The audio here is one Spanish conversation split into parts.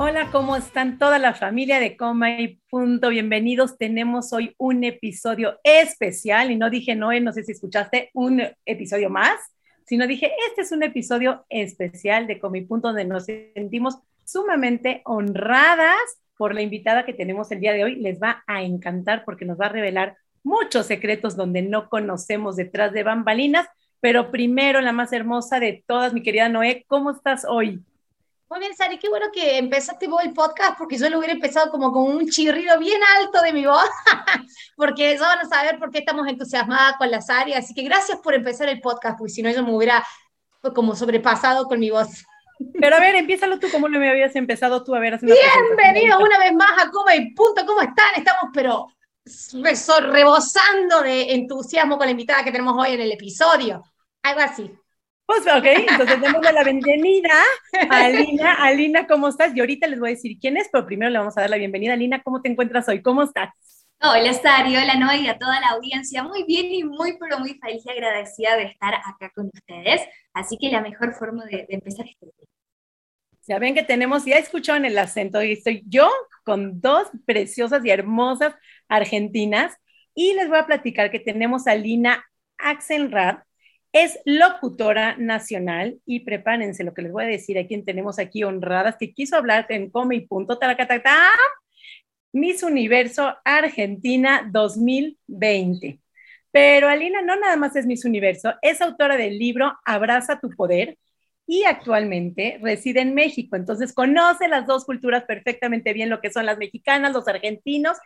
Hola, ¿cómo están toda la familia de Coma y Punto? Bienvenidos. Tenemos hoy un episodio especial y no dije, Noé, no sé si escuchaste un episodio más, sino dije, este es un episodio especial de Coma y Punto donde nos sentimos sumamente honradas por la invitada que tenemos el día de hoy. Les va a encantar porque nos va a revelar muchos secretos donde no conocemos detrás de bambalinas. Pero primero, la más hermosa de todas, mi querida Noé, ¿cómo estás hoy? Muy bien, Sari, qué bueno que empezaste vos el podcast, porque yo lo hubiera empezado como con un chirrido bien alto de mi voz, porque ya van a saber por qué estamos entusiasmadas con la Sari, así que gracias por empezar el podcast, porque si no yo me hubiera como sobrepasado con mi voz. Pero a ver, empiézalo tú, ¿cómo lo me habías empezado tú? A ver, Bienvenidos una vez más a Coma y Punto, ¿cómo están? Estamos, pero rebosando de entusiasmo con la invitada que tenemos hoy en el episodio. Algo así. Pues ok, entonces demos la bienvenida a Alina. Alina, ¿cómo estás? Y ahorita les voy a decir quién es, pero primero le vamos a dar la bienvenida. Alina, ¿cómo te encuentras hoy? ¿Cómo estás? Hola, Sari, hola, Noa y a toda la audiencia. Muy bien y muy, pero muy feliz y agradecida de estar acá con ustedes. Así que la mejor forma de, empezar este día. Ya ven que tenemos, ya escucharon el acento, y estoy yo con dos preciosas y hermosas argentinas. Y les voy a platicar que tenemos a Alina Axelrad, es locutora nacional y prepárense lo que les voy a decir a tenemos aquí honradas que quiso hablar en Come y Punto, Miss Universo Argentina 2020. Pero Alina no nada más es Miss Universo, es autora del libro Abraza tu Poder y actualmente reside en México. Entonces conoce las dos culturas perfectamente bien, lo que son las mexicanas, los argentinos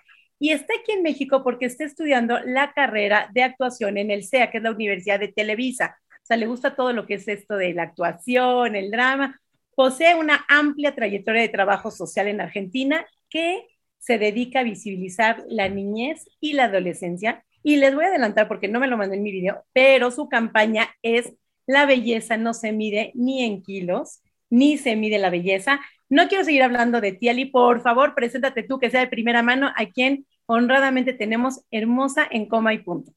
y está aquí en México porque está estudiando la carrera de actuación en el CEA, que es la Universidad de Televisa. O sea, le gusta todo lo que es esto de la actuación, el drama. Posee una amplia trayectoria de trabajo social en Argentina que se dedica a visibilizar la niñez y la adolescencia. Y les voy a adelantar porque no me lo mandé en mi video, pero su campaña es La belleza no se mide ni en kilos, ni se mide la belleza. No quiero seguir hablando de ti, Ali. Por favor, preséntate tú, que sea de primera mano, a quien honradamente tenemos hermosa en coma y punto.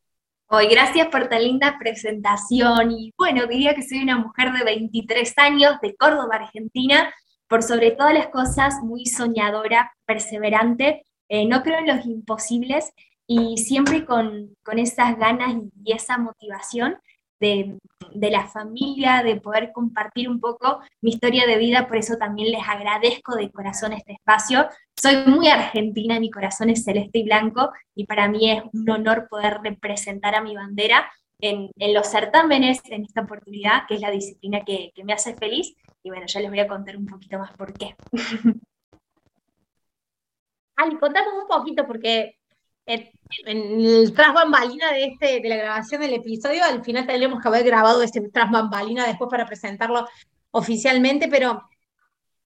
Hoy, gracias por tan linda presentación. Y bueno, diría que soy una mujer de 23 años de Córdoba, Argentina, por sobre todas las cosas muy soñadora, perseverante. Eh, no creo en los imposibles y siempre con, con esas ganas y esa motivación de, la familia, de poder compartir un poco mi historia de vida, por eso también les agradezco de corazón este espacio. Soy muy argentina, mi corazón es celeste y blanco y para mí es un honor poder representar a mi bandera en, los certámenes en esta oportunidad, que es la disciplina que, que me hace feliz. Y bueno, ya les voy a contar un poquito más por qué. Ali, contamos un poquito porque en, el tras bambalina de, este, de la grabación del episodio, al final tendríamos que haber grabado este tras bambalina después para presentarlo oficialmente, pero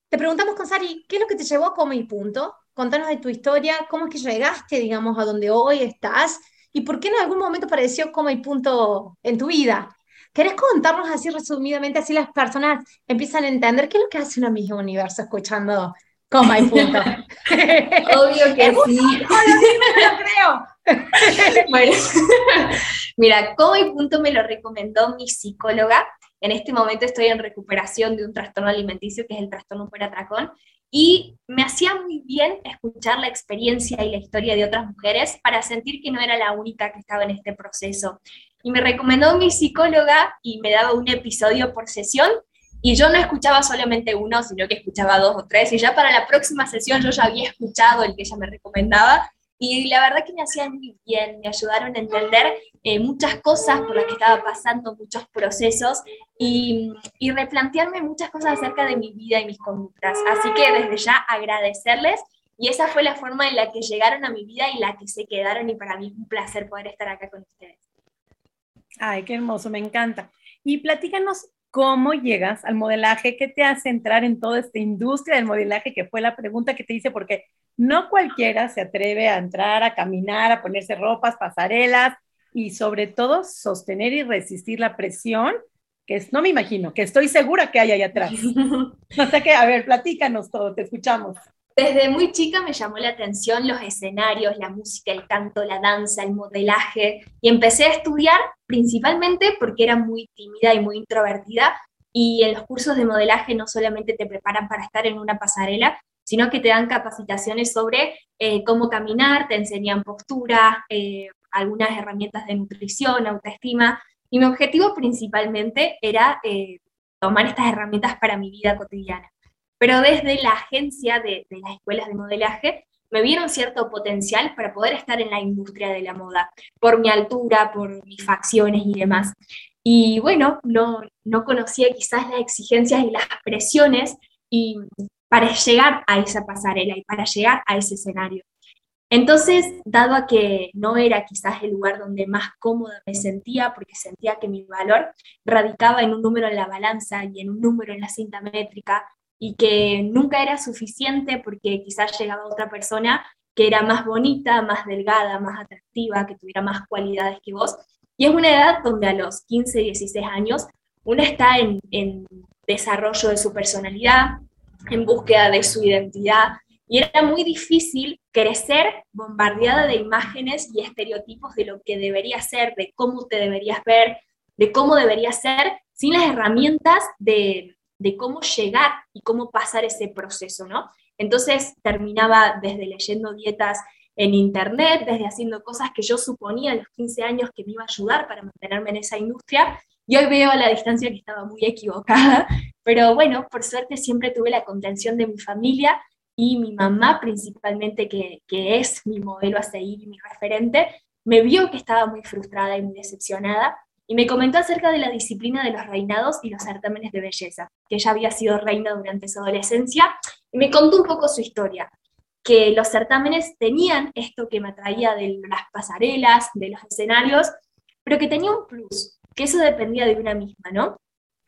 te preguntamos con Sari, ¿qué es lo que te llevó a Come y Punto? Contanos de tu historia, cómo es que llegaste, digamos, a donde hoy estás y por qué en algún momento pareció Come y Punto en tu vida. ¿Querés contarnos así resumidamente, así las personas empiezan a entender qué es lo que hace una misma universo escuchando Coma y punto. Obvio que sí. lo creo. bueno, mira, coma y punto me lo recomendó mi psicóloga. En este momento estoy en recuperación de un trastorno alimenticio que es el trastorno por atracón y me hacía muy bien escuchar la experiencia y la historia de otras mujeres para sentir que no era la única que estaba en este proceso. Y me recomendó mi psicóloga y me daba un episodio por sesión y yo no escuchaba solamente uno, sino que escuchaba dos o tres. Y ya para la próxima sesión yo ya había escuchado el que ella me recomendaba. Y la verdad que me hacían muy bien, me ayudaron a entender eh, muchas cosas por las que estaba pasando, muchos procesos y, y replantearme muchas cosas acerca de mi vida y mis conductas. Así que desde ya agradecerles y esa fue la forma en la que llegaron a mi vida y la que se quedaron y para mí es un placer poder estar acá con ustedes. Ay, qué hermoso, me encanta. Y platícanos ¿Cómo llegas al modelaje? ¿Qué te hace entrar en toda esta industria del modelaje? Que fue la pregunta que te hice, porque no cualquiera se atreve a entrar, a caminar, a ponerse ropas, pasarelas y sobre todo sostener y resistir la presión, que es, no me imagino, que estoy segura que hay ahí atrás. No sé qué, a ver, platícanos todo, te escuchamos. Desde muy chica me llamó la atención los escenarios, la música, el canto, la danza, el modelaje, y empecé a estudiar principalmente porque era muy tímida y muy introvertida, y en los cursos de modelaje no solamente te preparan para estar en una pasarela, sino que te dan capacitaciones sobre eh, cómo caminar, te enseñan postura, eh, algunas herramientas de nutrición, autoestima, y mi objetivo principalmente era eh, tomar estas herramientas para mi vida cotidiana. Pero desde la agencia de, de las escuelas de modelaje me vieron cierto potencial para poder estar en la industria de la moda, por mi altura, por mis facciones y demás. Y bueno, no, no conocía quizás las exigencias y las presiones y para llegar a esa pasarela y para llegar a ese escenario. Entonces, dado a que no era quizás el lugar donde más cómoda me sentía, porque sentía que mi valor radicaba en un número en la balanza y en un número en la cinta métrica, y que nunca era suficiente porque quizás llegaba otra persona que era más bonita, más delgada, más atractiva, que tuviera más cualidades que vos. Y es una edad donde a los 15, 16 años uno está en, en desarrollo de su personalidad, en búsqueda de su identidad, y era muy difícil crecer bombardeada de imágenes y estereotipos de lo que debería ser, de cómo te deberías ver, de cómo deberías ser, sin las herramientas de, de cómo llegar y cómo pasar ese proceso, ¿no? Entonces terminaba desde leyendo dietas en internet, desde haciendo cosas que yo suponía a los 15 años que me iba a ayudar para mantenerme en esa industria, y hoy veo a la distancia que estaba muy equivocada, pero bueno, por suerte siempre tuve la contención de mi familia y mi mamá principalmente, que, que es mi modelo a seguir y mi referente, me vio que estaba muy frustrada y muy decepcionada y me comentó acerca de la disciplina de los reinados y los certámenes de belleza, que ella había sido reina durante su adolescencia, y me contó un poco su historia, que los certámenes tenían esto que me atraía de las pasarelas, de los escenarios, pero que tenía un plus, que eso dependía de una misma, ¿no?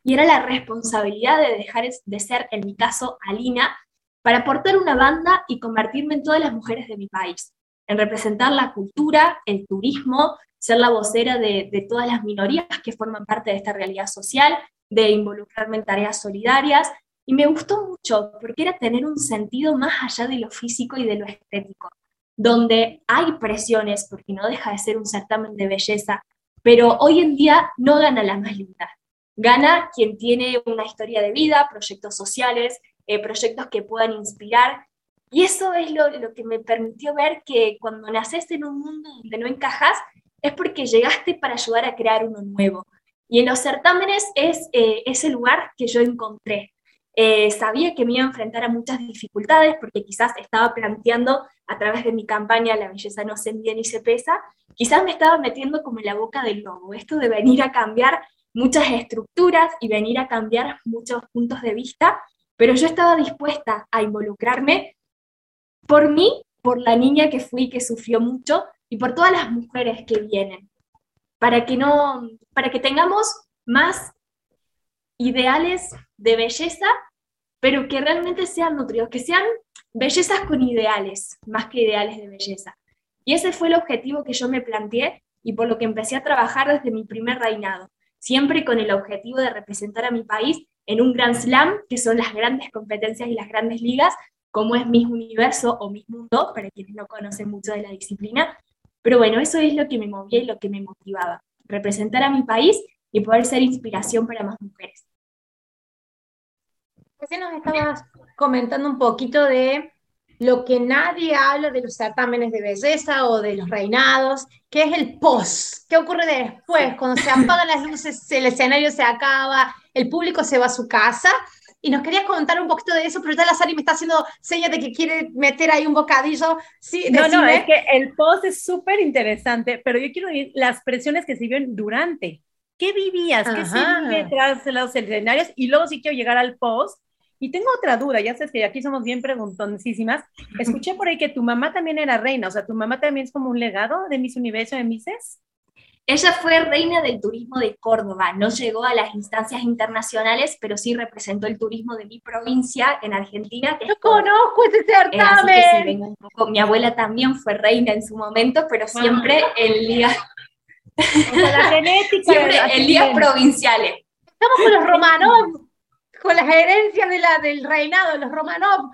Y era la responsabilidad de dejar de ser, en mi caso, Alina, para aportar una banda y convertirme en todas las mujeres de mi país, en representar la cultura, el turismo, ser la vocera de, todas las minorías que forman parte de esta realidad social, de involucrarme en tareas solidarias. Y me gustó mucho porque era tener un sentido más allá de lo físico y de lo estético, donde hay presiones, porque no deja de ser un certamen de belleza, pero hoy en día no gana la más linda. Gana quien tiene una historia de vida, proyectos sociales, eh, proyectos que puedan inspirar. Y eso es lo, lo que me permitió ver que cuando naces en un mundo donde no encajas, es porque llegaste para ayudar a crear uno nuevo. Y en los certámenes es eh, ese lugar que yo encontré. Eh, sabía que me iba a enfrentar a muchas dificultades porque quizás estaba planteando a través de mi campaña La belleza no se mide ni se pesa, quizás me estaba metiendo como en la boca del lobo, esto de venir a cambiar muchas estructuras y venir a cambiar muchos puntos de vista, pero yo estaba dispuesta a involucrarme por mí, por la niña que fui, que sufrió mucho, y por todas las mujeres que vienen, para que no, para que tengamos más ideales de belleza, pero que realmente sean nutridos, que sean bellezas con ideales, más que ideales de belleza. Y ese fue el objetivo que yo me planteé y por lo que empecé a trabajar desde mi primer reinado, siempre con el objetivo de representar a mi país en un Grand Slam, que son las grandes competencias y las grandes ligas, como es Miss Universo o Miss Mundo, para quienes no conocen mucho de la disciplina, pero bueno, eso es lo que me movía y lo que me motivaba, representar a mi país y poder ser inspiración para más mujeres. Recién nos estabas comentando un poquito de lo que nadie habla de los certámenes de belleza o de los reinados, que es el post. ¿Qué ocurre después? Cuando se apagan las luces, el escenario se acaba, el público se va a su casa y nos querías contar un poquito de eso, pero ya la Sari me está haciendo señas de que quiere meter ahí un bocadillo. Sí, no, no, es que el post es súper interesante, pero yo quiero oír las presiones que se viven durante. ¿Qué vivías? ¿Qué se vive tras los escenarios? Y luego sí quiero llegar al post. Y tengo otra duda, ya sabes que aquí somos bien preguntoncísimas. Escuché por ahí que tu mamá también era reina, o sea, tu mamá también es como un legado de Miss Universo de Misses. Ella fue reina del turismo de Córdoba, no llegó a las instancias internacionales, pero sí representó el turismo de mi provincia en Argentina. Que conozco ese certamen. Mi abuela también fue reina en su momento, pero siempre en la genética. Siempre el día provinciales. Estamos con los Romanov, con las herencias de la, del reinado, los Romanov.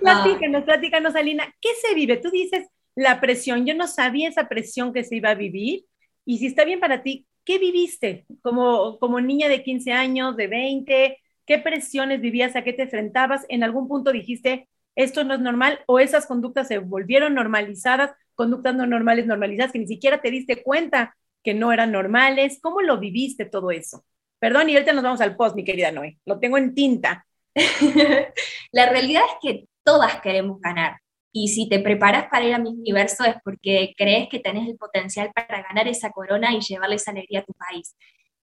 platícanos, platícanos, Alina, ¿qué se vive? Tú dices la presión, yo no sabía esa presión que se iba a vivir, y si está bien para ti, ¿qué viviste como, como niña de 15 años, de 20? ¿Qué presiones vivías? ¿A qué te enfrentabas? ¿En algún punto dijiste, esto no es normal? ¿O esas conductas se volvieron normalizadas, conductas no normales, normalizadas, que ni siquiera te diste cuenta que no eran normales? ¿Cómo lo viviste todo eso? Perdón, y ahorita nos vamos al post, mi querida Noé. Lo tengo en tinta. la realidad es que todas queremos ganar. Y si te preparas para ir a mi universo es porque crees que tenés el potencial para ganar esa corona y llevarle esa alegría a tu país.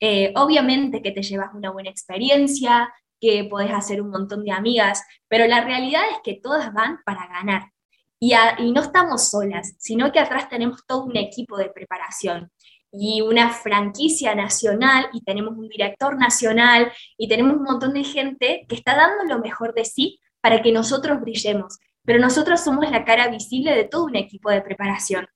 Eh, obviamente que te llevas una buena experiencia, que podés hacer un montón de amigas, pero la realidad es que todas van para ganar. Y, y no estamos solas, sino que atrás tenemos todo un equipo de preparación y una franquicia nacional y tenemos un director nacional y tenemos un montón de gente que está dando lo mejor de sí para que nosotros brillemos. Pero nosotros somos la cara visible de todo un equipo de preparación.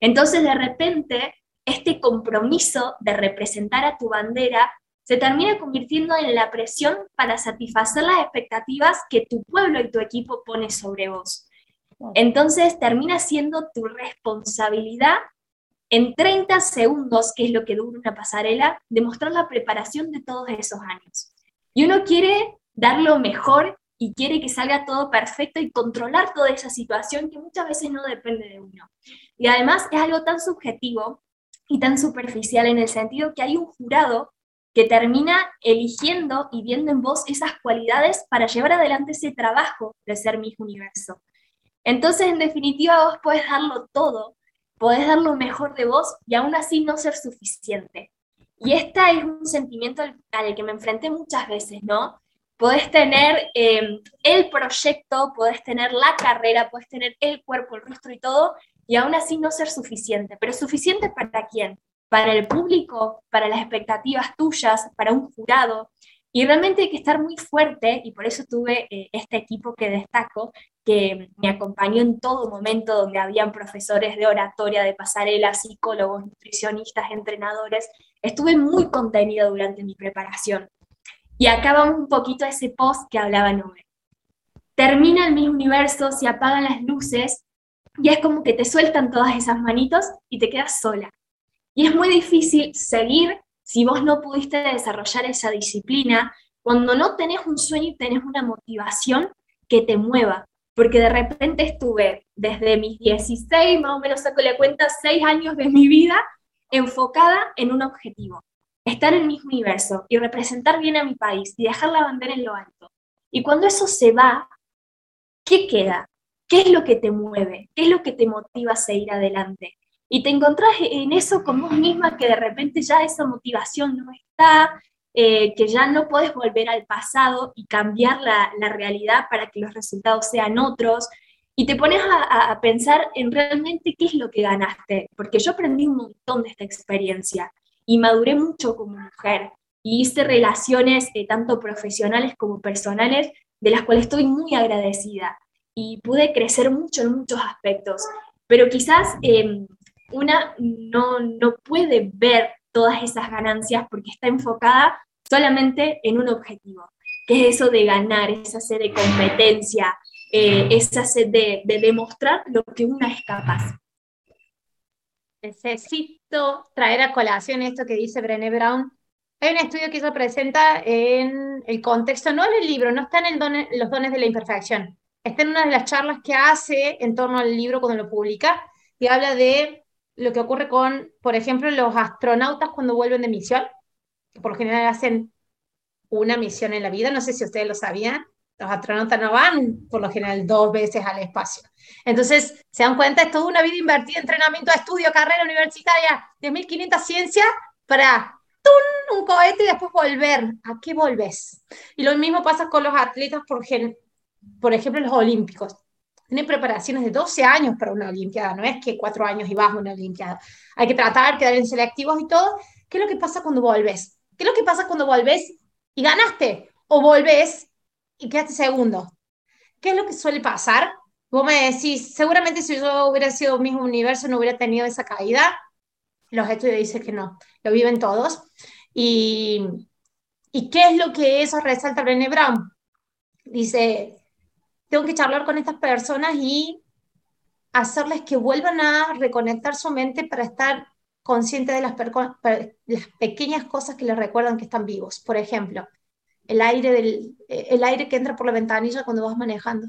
Entonces, de repente, este compromiso de representar a tu bandera se termina convirtiendo en la presión para satisfacer las expectativas que tu pueblo y tu equipo pone sobre vos. Entonces termina siendo tu responsabilidad en 30 segundos, que es lo que dura una pasarela, demostrar la preparación de todos esos años. Y uno quiere dar lo mejor y quiere que salga todo perfecto y controlar toda esa situación que muchas veces no depende de uno. Y además es algo tan subjetivo y tan superficial en el sentido que hay un jurado que termina eligiendo y viendo en vos esas cualidades para llevar adelante ese trabajo de ser mi universo. Entonces, en definitiva, vos podés darlo todo, podés dar lo mejor de vos y aún así no ser suficiente. Y este es un sentimiento al, que me enfrenté muchas veces, ¿no? Podés tener em, el proyecto, podés tener la carrera, podés tener el cuerpo, el rostro y todo, y aún así no ser suficiente. Pero suficiente para quién? Para el público, para las expectativas tuyas, para un jurado. Y realmente hay que estar muy fuerte, y por eso tuve eh, este equipo que destaco, que me acompañó en todo momento, donde habían profesores de oratoria, de pasarela, psicólogos, nutricionistas, entrenadores. Estuve muy contenida durante mi preparación. Y acá vamos un poquito a ese post que hablaba Noé. Termina el mismo universo, se apagan las luces y es como que te sueltan todas esas manitos y te quedas sola. Y es muy difícil seguir si vos no pudiste desarrollar esa disciplina, cuando no tenés un sueño y tenés una motivación que te mueva, porque de repente estuve desde mis 16, más o menos saco la cuenta, 6 años de mi vida enfocada en un objetivo, estar en mi universo y representar bien a mi país y dejar la bandera en lo alto. Y cuando eso se va, ¿qué queda? ¿Qué es lo que te mueve? ¿Qué es lo que te motiva a seguir adelante? Y te encontrás en eso con vos misma que de repente ya esa motivación no está, eh, que ya no puedes volver al pasado y cambiar la, realidad para que los resultados sean otros. Y te pones a, pensar en realmente qué es lo que ganaste, porque yo aprendí un montón de esta experiencia y maduré mucho como mujer. Y hice relaciones eh, tanto profesionales como personales de las cuales estoy muy agradecida. Y pude crecer mucho en muchos aspectos, pero quizás em, una no, no puede ver todas esas ganancias porque está enfocada solamente en un objetivo, que es eso de ganar, esa sed de competencia, eh, esa sed de, demostrar lo que una es capaz. Traer a colación esto que dice Brené Brown. Hay un estudio que ella presenta en el contexto, no en el libro, no está en los dones de la imperfección, está en una de las charlas que hace en torno al libro cuando lo publica y habla de lo que ocurre con, por ejemplo, los astronautas cuando vuelven de misión, que por lo general hacen una misión en la vida, no sé si ustedes lo sabían, los astronautas no van por lo general dos veces al espacio. Entonces, se dan cuenta, es toda una vida invertida, entrenamiento, estudio, carrera universitaria, 10.500 ciencias para un cohete y después volver. ¿A qué volves? Y lo mismo pasa con los atletas, por, por ejemplo, los olímpicos tiene preparaciones de 12 años para una Olimpiada, no es que cuatro años y vas a una Olimpiada. Hay que tratar, quedar en selectivos y todo. ¿Qué es lo que pasa cuando volves? ¿Qué es lo que pasa cuando volves y ganaste? O volves y quedaste segundo. ¿Qué es lo que suele pasar? Vos me decís, seguramente si yo hubiera sido mismo universo no hubiera tenido esa caída. Los estudios dicen que no, lo viven todos. Y, ¿Y qué es lo que eso resalta Brené Brown? Dice, tengo que charlar con estas personas y hacerles que vuelvan a reconectar su mente para estar conscientes de las pequeñas cosas que les recuerdan que están vivos. Por ejemplo, el aire, del, el aire que entra por la ventanilla cuando vas manejando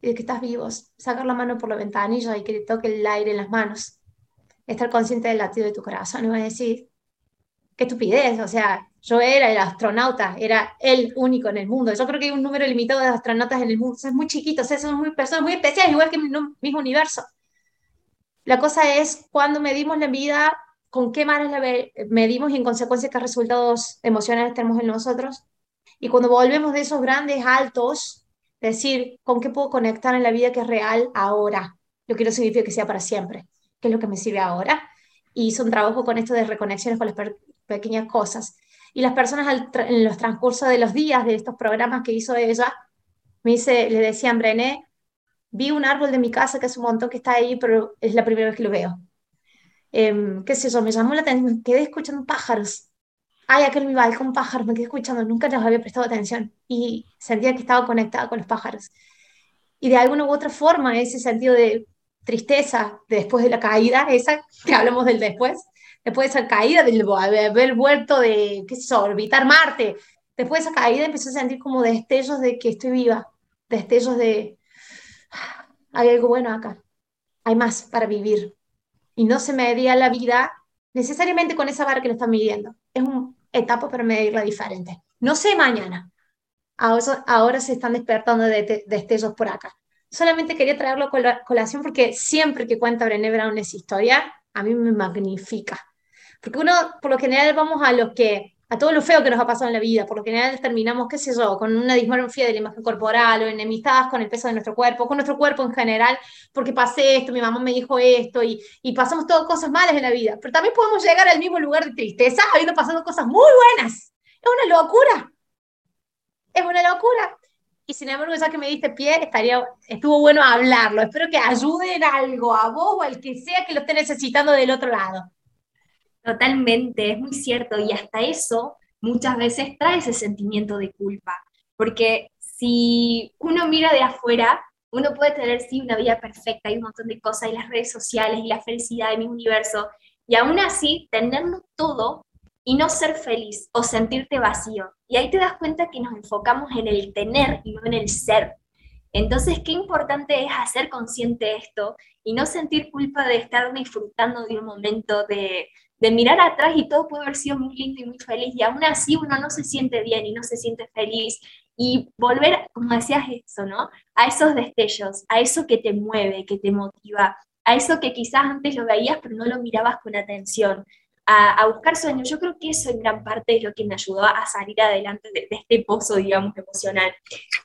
y de que estás vivos. Sacar la mano por la ventanilla y que te toque el aire en las manos. Estar consciente del latido de tu corazón. Y vas a decir, qué estupidez, o sea, yo era el astronauta, era el único en el mundo. Yo creo que hay un número limitado de astronautas en el mundo, son muy chiquitos, son muy, personas muy especiales, igual que en el mismo universo. La cosa es cuando medimos la vida, con qué maneras la medimos y en consecuencia qué resultados emocionales tenemos en nosotros. Y cuando volvemos de esos grandes altos, decir, ¿con qué puedo conectar en la vida que es real ahora? Lo que no significa que sea para siempre, ¿qué es lo que me sirve ahora? Y hice un trabajo con esto de reconexiones con las pequeñas cosas. Y las personas en los transcurso de los días de estos programas que hizo ella, me dice, le decían, Brené, vi un árbol de mi casa que es un montón que está ahí, pero es la primera vez que lo veo. Eh, ¿Qué sé yo? Me llamó la atención, quedé escuchando pájaros. Ay, aquel mi balcón pájaros, me quedé escuchando, nunca les había prestado atención y sentía que estaba conectada con los pájaros. Y de alguna u otra forma, ese sentido de tristeza después de la caída, esa que hablamos del después, después de esa caída, del haber vuelto de, qué sé orbitar Marte, después de esa caída empecé a sentir como destellos de que estoy viva, destellos de, hay algo bueno acá, hay más para vivir. Y no se medía la vida necesariamente con esa vara que lo están midiendo. Es una etapa para medirla diferente. No sé mañana. Ahora, ahora se están despertando de, destellos por acá. Solamente quería traerlo a colación porque siempre que cuenta Brené Brown esa historia, a mí me magnifica. Porque uno, por lo general, vamos a los que, a todo lo feo que nos ha pasado en la vida, por lo general terminamos, qué sé yo, con una dismorfia de la imagen corporal o enemistadas con el peso de nuestro cuerpo, con nuestro cuerpo en general, porque pasé esto, mi mamá me dijo esto, y, y pasamos todas cosas malas en la vida. Pero también podemos llegar al mismo lugar de tristeza habiendo pasado cosas muy buenas. Es una locura. Es una locura. Y sin embargo, ya que me diste pie, estaría, estuvo bueno hablarlo. Espero que ayude en algo a vos o al que sea que lo esté necesitando del otro lado. Totalmente, es muy cierto. Y hasta eso muchas veces trae ese sentimiento de culpa. Porque si uno mira de afuera, uno puede tener, sí, una vida perfecta y un montón de cosas, y las redes sociales, y la felicidad de mi universo, y aún así tenerlo todo y no ser feliz o sentirte vacío. Y ahí te das cuenta que nos enfocamos en el tener y no en el ser. Entonces, qué importante es hacer consciente esto y no sentir culpa de estar disfrutando de un momento, de, de mirar atrás y todo puede haber sido muy lindo y muy feliz y aún así uno no se siente bien y no se siente feliz y volver, como decías eso, ¿no? A esos destellos, a eso que te mueve, que te motiva, a eso que quizás antes lo veías pero no lo mirabas con atención, a, buscar sueños. Yo creo que eso en gran parte es lo que me ayudó a salir adelante de, de este pozo, digamos, emocional.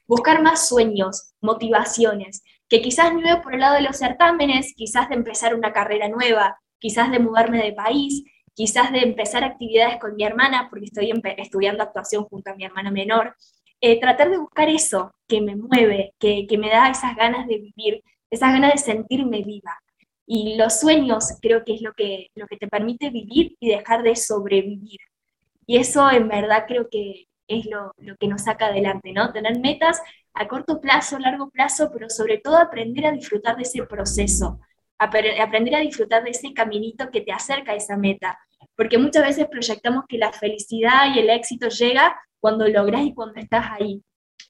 Buscar más sueños, motivaciones, que quizás no iba por el lado de los certámenes, quizás de empezar una carrera nueva, quizás de mudarme de país, quizás de empezar actividades con mi hermana, porque estoy estudiando actuación junto a mi hermana menor. Eh, tratar de buscar eso que me mueve, que, que me da esas ganas de vivir, esas ganas de sentirme viva. Y los sueños creo que es lo que, lo que te permite vivir y dejar de sobrevivir. Y eso en verdad creo que es lo, lo, que nos saca adelante, ¿no? Tener metas a corto plazo, largo plazo, pero sobre todo aprender a disfrutar de ese proceso, aprender a disfrutar de ese caminito que te acerca a esa meta, porque muchas veces proyectamos que la felicidad y el éxito llega cuando logras y cuando estás ahí.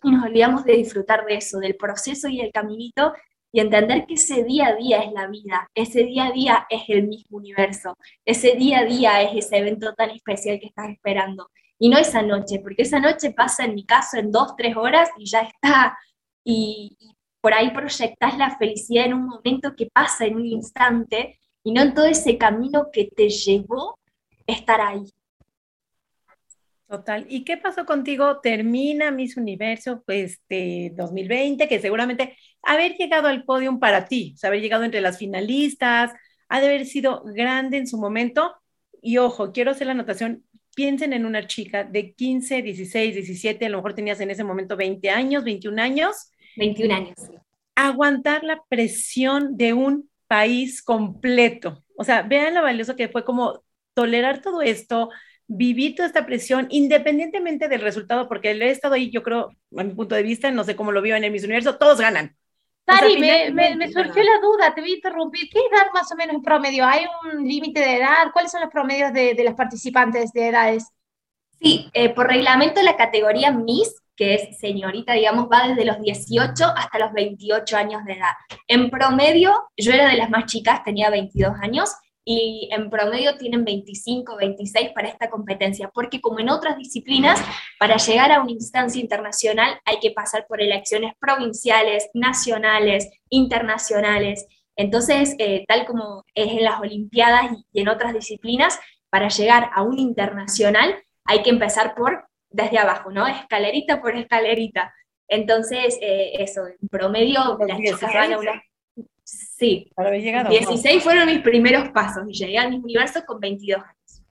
Y nos olvidamos de disfrutar de eso, del proceso y el caminito, y entender que ese día a día es la vida, ese día a día es el mismo universo, ese día a día es ese evento tan especial que estás esperando. Y no esa noche, porque esa noche pasa en mi caso en dos, tres horas y ya está. Y, y por ahí proyectas la felicidad en un momento que pasa en un instante y no en todo ese camino que te llevó a estar ahí. Total. ¿Y qué pasó contigo? Termina Miss Universo este 2020, que seguramente haber llegado al podio para ti, o sea, haber llegado entre las finalistas, ha de haber sido grande en su momento. Y ojo, quiero hacer la anotación, piensen en una chica de 15, 16, 17, a lo mejor tenías en ese momento 20 años, 21 años, 21 años. aguantar la presión de un país completo. O sea, vean lo valioso que fue como tolerar todo esto, vivir toda esta presión, independientemente del resultado, porque he estado ahí, yo creo, a mi punto de vista, no sé cómo lo vio en el Miss Universo, todos ganan. Sari, me, surgió la duda, te voy a interrumpir. ¿Qué edad más o menos promedio? ¿Hay un límite de edad? ¿Cuáles son los promedios de, de las participantes de edades? Sí, eh, por reglamento la categoría Miss, que es señorita, digamos, va desde los 18 hasta los 28 años de edad. En promedio, yo era de las más chicas, tenía 22 años, y en promedio tienen 25, 26 para esta competencia, porque como en otras disciplinas, para llegar a una instancia internacional hay que pasar por elecciones provinciales, nacionales, internacionales. Entonces, eh, tal como es en las Olimpiadas y en otras disciplinas, para llegar a un internacional hay que empezar por desde abajo, ¿no? Escalerita por escalerita. Entonces, eh, eso, en promedio, las chicas van a una Sí. 16 fueron mis primeros pasos y llegué al mismo universo con 22 años.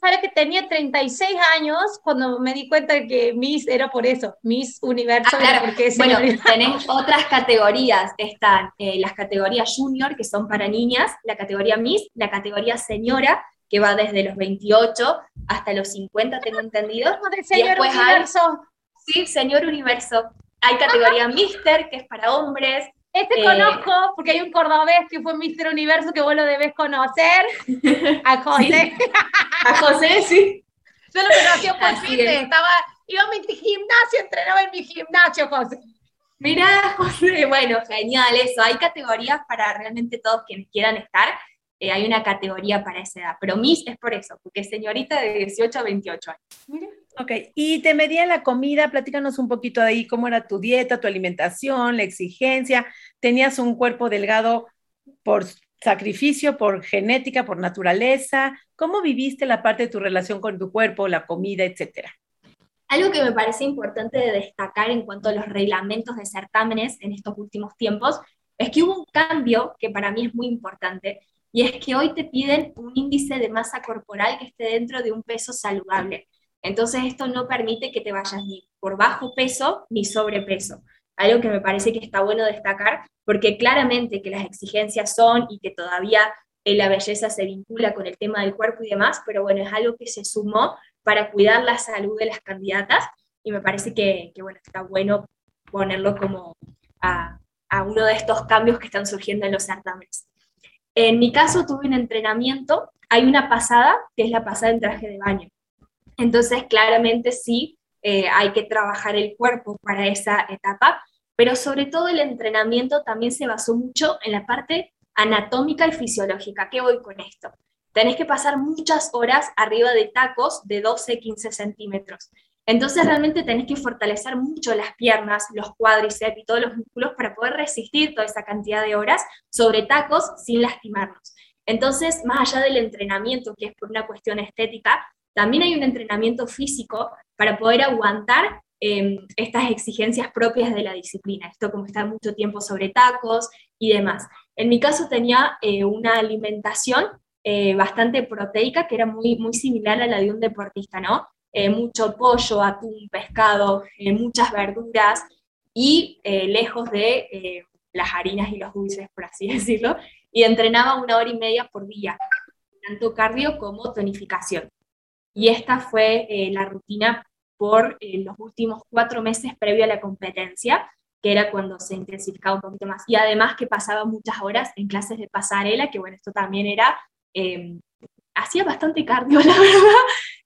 Sabes que tenía 36 años cuando me di cuenta de que Miss era por eso, Miss Universo. Ah, claro. porque bueno, tenés otras categorías, están eh, las categorías Junior, que son para niñas, la categoría Miss, la categoría Señora, que va desde los 28 hasta los 50, tengo entendido. De señor Universo. sí, Señor Universo. Hay categoría Mister, que es para hombres, este eh, conozco porque hay un cordobés que fue Mister Universo que vos lo debes conocer. A José. A José, sí. Yo lo conocí por fitness. Estaba, iba a mi gimnasio, entrenaba en mi gimnasio, José. Mirá, José, bueno, genial eso. Hay categorías para realmente todos quienes quieran estar. Eh, hay una categoría para esa edad. Pero Miss es por eso, porque es señorita de 18 a 28 años. Mira. Ok, y te medía la comida, platícanos un poquito de ahí, cómo era tu dieta, tu alimentación, la exigencia. ¿Tenías un cuerpo delgado por sacrificio, por genética, por naturaleza? ¿Cómo viviste la parte de tu relación con tu cuerpo, la comida, etcétera? Algo que me parece importante de destacar en cuanto a los reglamentos de certámenes en estos últimos tiempos es que hubo un cambio que para mí es muy importante y es que hoy te piden un índice de masa corporal que esté dentro de un peso saludable. Entonces esto no permite que te vayas ni por bajo peso ni sobrepeso. Algo que me parece que está bueno destacar, porque claramente que las exigencias son y que todavía eh, la belleza se vincula con el tema del cuerpo y demás, pero bueno, es algo que se sumó para cuidar la salud de las candidatas y me parece que, bueno, está bueno ponerlo como a, a uno de estos cambios que están surgiendo en los certámenes. En mi caso tuve un entrenamiento, hay una pasada, que es la pasada en traje de baño. Entonces, claramente sí, eh, hay que trabajar el cuerpo para esa etapa, pero sobre todo el entrenamiento también se basó mucho en la parte anatómica y fisiológica. ¿Qué voy con esto? Tenés que pasar muchas horas arriba de tacos de 12, 15 centímetros. Entonces realmente tenés que fortalecer mucho las piernas, los cuádriceps y todos los músculos para poder resistir toda esa cantidad de horas sobre tacos sin lastimarnos. Entonces, más allá del entrenamiento, que es por una cuestión estética, también hay un entrenamiento físico para poder aguantar em, estas exigencias propias de la disciplina, esto como estar mucho tiempo sobre tacos y demás. En mi caso tenía eh, una alimentación eh, bastante proteica que era muy, muy similar a la de un deportista, ¿no? Eh, mucho pollo, atún, pescado, muchas verduras y lejos de las harinas y los dulces, por así decirlo, y entrenaba una hora y media por día, tanto cardio como tonificación. Y esta fue eh, la rutina por eh, los últimos cuatro meses previo a la competencia, que era cuando se intensificaba un poquito más. Y además que pasaba muchas horas en clases de pasarela, que bueno, esto también era, hacía bastante cardio, la verdad,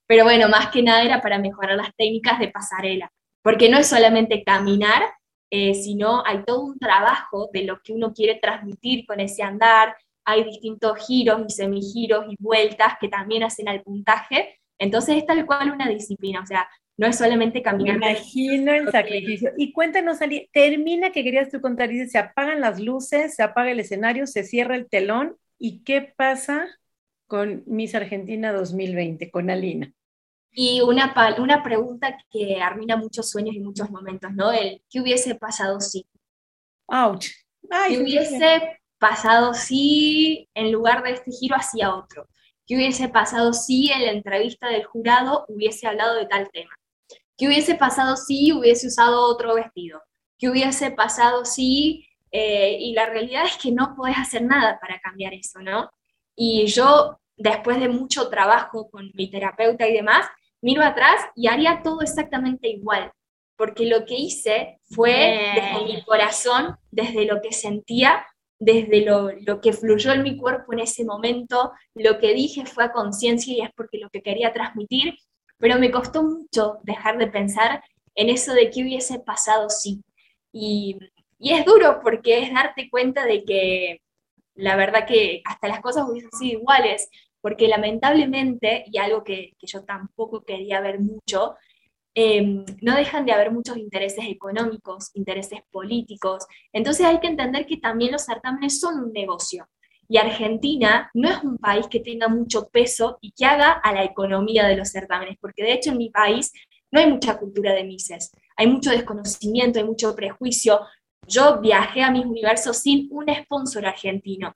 pero bueno, más que nada era para mejorar las técnicas de pasarela, porque no es solamente caminar, eh, sino hay todo un trabajo de lo que uno quiere transmitir con ese andar, hay distintos giros y semigiros y vueltas que también hacen al puntaje, entonces es tal cual una disciplina, o sea, no es solamente caminar. Me imagino el sacrificio. Y cuéntanos, Ali, termina que querías tú contar, dice, se apagan las luces, se apaga el escenario, se cierra el telón, ¿y qué pasa con Miss Argentina 2020, con Alina? Y una, una pregunta que arruina muchos sueños y muchos momentos, ¿no? El, ¿qué hubiese pasado si? ¡Auch! ¿Qué hubiese pasado si en lugar de este giro hacía otro? ¿Qué hubiese pasado si en la entrevista del jurado hubiese hablado de tal tema? ¿Qué hubiese pasado si hubiese usado otro vestido? ¿Qué hubiese pasado si eh, y la realidad es que no podés hacer nada para cambiar eso, ¿no? Y yo, después de mucho trabajo con mi terapeuta y demás, miro atrás y haría todo exactamente igual, porque lo que hice fue desde mi corazón, desde lo que sentía, desde lo, lo, que fluyó en mi cuerpo en ese momento, lo que dije fue a conciencia y es porque lo que quería transmitir, pero me costó mucho dejar de pensar en eso de qué hubiese pasado si. Y, y es duro porque es darte cuenta de que la verdad que hasta las cosas hubiesen sido iguales, porque lamentablemente, y algo que, yo tampoco quería ver mucho, Em, no dejan de haber muchos intereses económicos, intereses políticos. Entonces hay que entender que también los certámenes son un negocio. Y Argentina no es un país que tenga mucho peso y que haga a la economía de los certámenes, porque de hecho en mi país no hay mucha cultura de Mises, hay mucho desconocimiento, hay mucho prejuicio. Yo viajé a mis universos sin un sponsor argentino.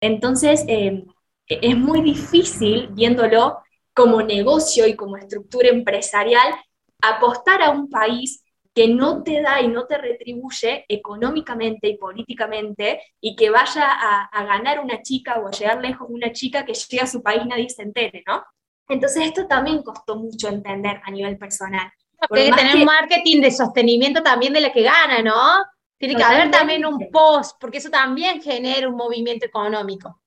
Entonces, em, es muy difícil viéndolo como negocio y como estructura empresarial, apostar a un país que no te da y no te retribuye económicamente y políticamente y que vaya a, ganar una chica o a llegar lejos una chica que llegue a su país y nadie se entere, ¿no? Entonces esto también costó mucho entender a nivel personal. Tiene que tener un marketing de sostenimiento también de la que gana, ¿no? Tiene que haber también un post, porque eso también genera un movimiento económico.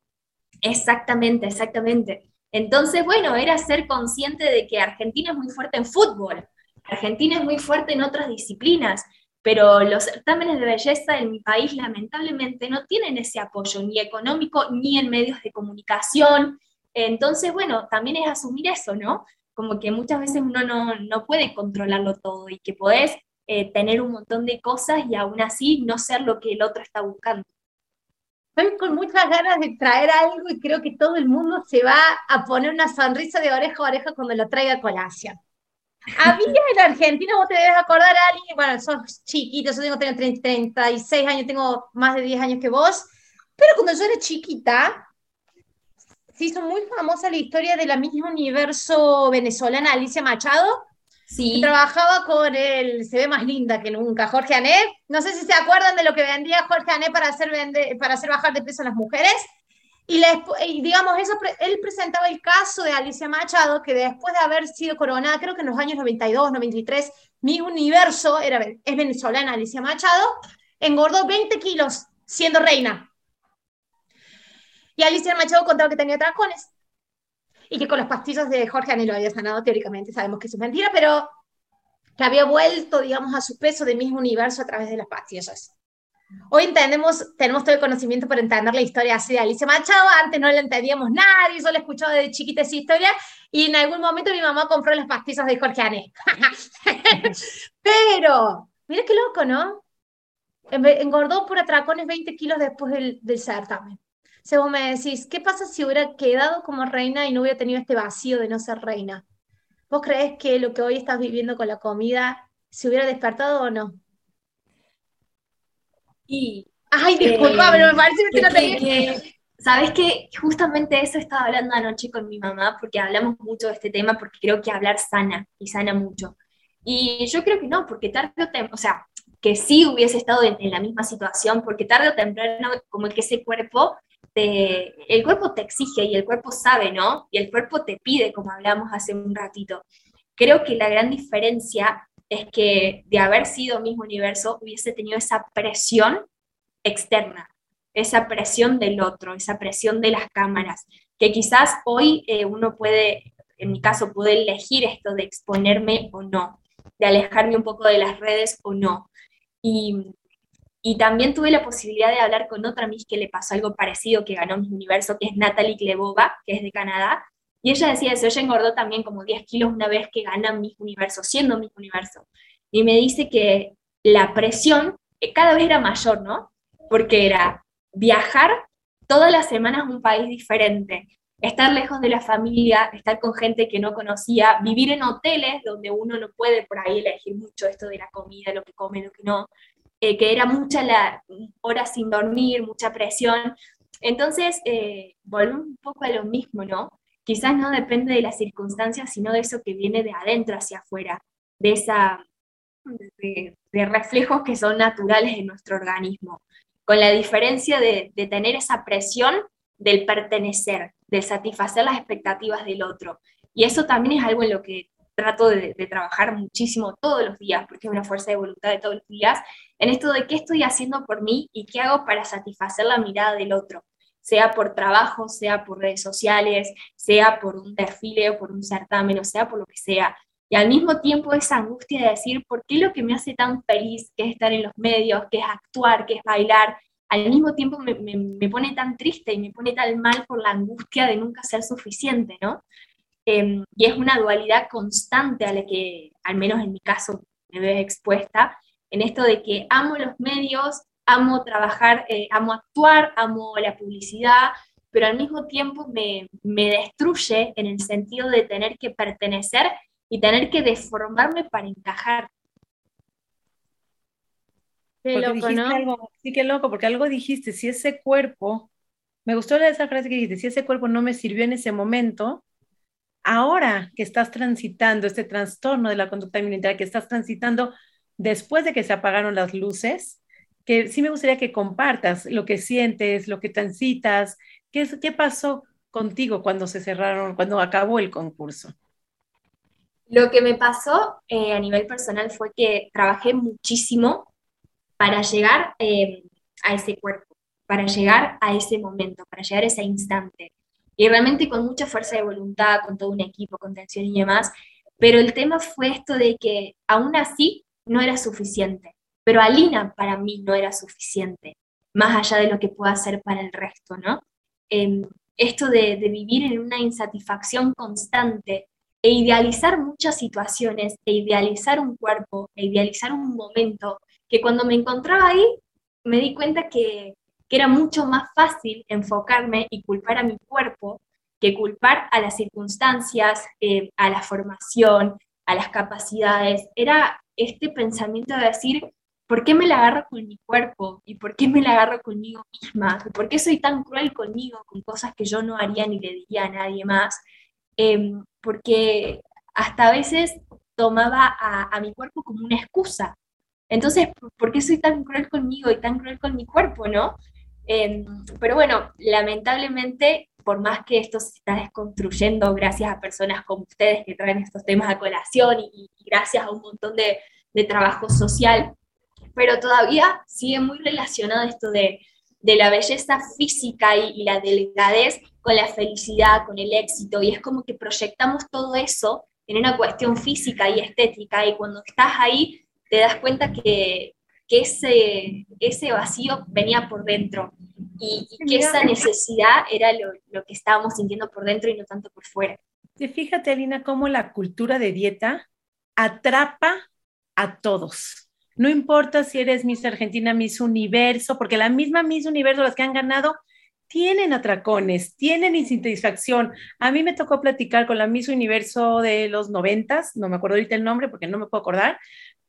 Exactamente, exactamente. Entonces, bueno, era ser consciente de que Argentina es muy fuerte en fútbol, Argentina es muy fuerte en otras disciplinas, pero los certámenes de belleza en mi país lamentablemente no tienen ese apoyo ni económico ni en medios de comunicación. Entonces, bueno, también es asumir eso, ¿no? Como que muchas veces uno no, puede controlarlo todo y que podés eh, tener un montón de cosas y aún así no ser lo que el otro está buscando. Estoy con muchas ganas de traer algo y creo que todo el mundo se va a poner una sonrisa de oreja a oreja cuando lo traiga a colación. Había en Argentina, vos te debes acordar, alguien, bueno, sos chiquito, yo tengo 36 años, tengo más de 10 años que vos, pero cuando yo era chiquita, se hizo muy famosa la historia de la misma universo venezolana Alicia Machado, Sí. trabajaba con el, se ve más linda que nunca, Jorge Anet. No sé si se acuerdan de lo que vendía Jorge Anet para hacer, para hacer bajar de peso a las mujeres. Y, digamos, eso, él presentaba el caso de Alicia Machado, que después de haber sido coronada, creo que en los años 92, 93, mi universo era, es venezolana, Alicia Machado, engordó 20 kilos siendo reina. Y Alicia Machado contaba que tenía tracones y que con las pastillas de Jorge Anelo había sanado teóricamente, sabemos que eso es mentira, pero que había vuelto, digamos, a su peso de mismo universo a través de las pastillas. Hoy entendemos, tenemos todo el conocimiento para entender la historia así de Alicia Machado, antes no la entendíamos nadie, yo la escuchado desde chiquita esa historia, y en algún momento mi mamá compró las pastillas de Jorge Ané. Pero, mira qué loco, ¿no? Engordó por atracones 20 kilos después del, del certamen. Si vos me decís, ¿qué pasa si hubiera quedado como reina y no hubiera tenido este vacío de no ser reina? ¿Vos crees que lo que hoy estás viviendo con la comida se hubiera despertado o no? Y, Ay, disculpa, pero me parece que, no tenía... Sabes que justamente eso estaba hablando anoche con mi mamá, porque hablamos mucho de este tema, porque creo que hablar sana y sana mucho. Y yo creo que no, porque tarde o temprano, o sea, que sí hubiese estado en, en, la misma situación, porque tarde o temprano, como que ese cuerpo el cuerpo te exige y el cuerpo sabe, ¿no? Y el cuerpo te pide, como hablamos hace un ratito. Creo que la gran diferencia es que de haber sido mismo universo hubiese tenido esa presión externa, esa presión del otro, esa presión de las cámaras, que quizás hoy eh, uno puede, en mi caso, puede elegir esto de exponerme o no, de alejarme un poco de las redes o no. Y y también tuve la posibilidad de hablar con otra Miss que le pasó algo parecido, que ganó mi universo, que es Natalie Klebova, que es de Canadá. Y ella decía eso, ella engordó también como 10 kilos una vez que gana mi universo, siendo mi universo. Y me dice que la presión eh, cada vez era mayor, ¿no? Porque era viajar todas las semanas a un país diferente, estar lejos de la familia, estar con gente que no conocía, vivir en hoteles donde uno no puede por ahí elegir mucho esto de la comida, lo que come, lo que no. Eh, que era mucha la hora sin dormir, mucha presión. Entonces, eh, volvemos un poco a lo mismo, ¿no? Quizás no depende de las circunstancias, sino de eso que viene de adentro hacia afuera, de esa, de, reflejos que son naturales en nuestro organismo, con la diferencia de, de tener esa presión del pertenecer, de satisfacer las expectativas del otro. Y eso también es algo en lo que trato de, trabajar muchísimo todos los días, porque es una fuerza de voluntad de todos los días, en esto de qué estoy haciendo por mí y qué hago para satisfacer la mirada del otro, sea por trabajo, sea por redes sociales, sea por un desfile o por un certamen, o sea por lo que sea. Y al mismo tiempo esa angustia de decir, ¿por qué lo que me hace tan feliz, que es estar en los medios, que es actuar, que es bailar, al mismo tiempo me, me pone tan triste y me pone tan mal por la angustia de nunca ser suficiente, ¿no? Em, y es una dualidad constante a la que, al menos en mi caso, me veo expuesta, en esto de que amo los medios, amo trabajar, eh, amo actuar, amo la publicidad, pero al mismo tiempo me, me destruye en el sentido de tener que pertenecer y tener que deformarme para encajar. Qué loco, ¿no? Algo, sí, qué loco, porque algo dijiste, si ese cuerpo, me gustó esa frase que dijiste, si ese cuerpo no me sirvió en ese momento, ahora que estás transitando este trastorno de la conducta alimentaria, que estás transitando después de que se apagaron las luces, que sí me gustaría que compartas lo que sientes, lo que transitas, qué, qué pasó contigo cuando se cerraron, cuando acabó el concurso. Lo que me pasó eh, a nivel personal fue que trabajé muchísimo para llegar eh, a ese cuerpo, para llegar a ese momento, para llegar a ese instante y realmente con mucha fuerza de voluntad, con todo un equipo, con tensión y demás, pero el tema fue esto de que aún así no era suficiente, pero Alina para mí no era suficiente, más allá de lo que pueda hacer para el resto, ¿no? Em, esto de, de vivir en una insatisfacción constante e idealizar muchas situaciones, e idealizar un cuerpo, e idealizar un momento, que cuando me encontraba ahí me di cuenta que, que era mucho más fácil enfocarme y culpar a mi cuerpo que culpar a las circunstancias, eh, a la formación, a las capacidades. Era este pensamiento de decir, ¿por qué me la agarro con mi cuerpo? ¿Y por qué me la agarro conmigo misma? ¿Por qué soy tan cruel conmigo con cosas que yo no haría ni le diría a nadie más? Em, porque hasta a veces tomaba a, mi cuerpo como una excusa. Entonces, ¿por qué soy tan cruel conmigo y tan cruel con mi cuerpo, no? Em, pero bueno, lamentablemente, por más que esto se está desconstruyendo gracias a personas como ustedes que traen estos temas a colación y, gracias a un montón de, trabajo social, pero todavía sigue muy relacionado esto de, de la belleza física y, y, la delgadez con la felicidad, con el éxito, y es como que proyectamos todo eso en una cuestión física y estética, y cuando estás ahí te das cuenta que, que ese, ese vacío venía por dentro y, que esa necesidad era lo, lo, que estábamos sintiendo por dentro y no tanto por fuera. Fíjate, Alina, cómo la cultura de dieta atrapa a todos. No importa si eres Miss Argentina, Miss Universo, porque la misma Miss Universo, las que han ganado, tienen atracones, tienen insatisfacción. A mí me tocó platicar con la Miss Universo de los noventas, no me acuerdo ahorita el nombre porque no me puedo acordar,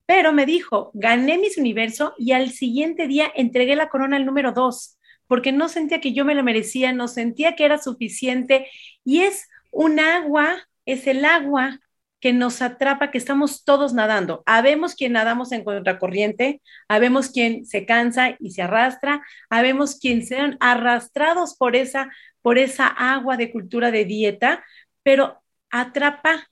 pero me dijo, gané mis universo y al siguiente día entregué la corona al número dos, porque no sentía que yo me la merecía, no sentía que era suficiente. Y es un agua, es el agua que nos atrapa, que estamos todos nadando. Habemos quien nadamos en contracorriente, habemos quien se cansa y se arrastra, habemos quien sean arrastrados por esa, por esa agua de cultura de dieta, pero atrapa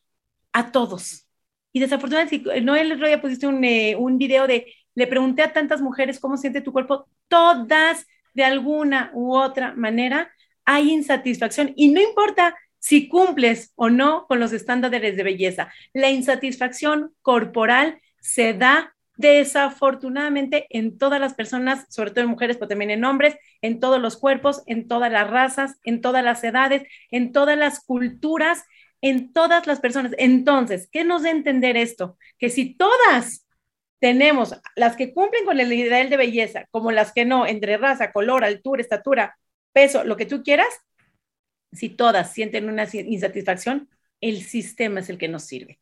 a todos. Y desafortunadamente, no el otro día pusiste un, eh, un video de, le pregunté a tantas mujeres cómo siente tu cuerpo, todas de alguna u otra manera hay insatisfacción. Y no importa si cumples o no con los estándares de belleza, la insatisfacción corporal se da desafortunadamente en todas las personas, sobre todo en mujeres, pero también en hombres, en todos los cuerpos, en todas las razas, en todas las edades, en todas las culturas en todas las personas. Entonces, ¿qué nos da entender esto? Que si todas tenemos, las que cumplen con el ideal de belleza, como las que no, entre raza, color, altura, estatura, peso, lo que tú quieras, si todas sienten una insatisfacción, el sistema es el que nos sirve.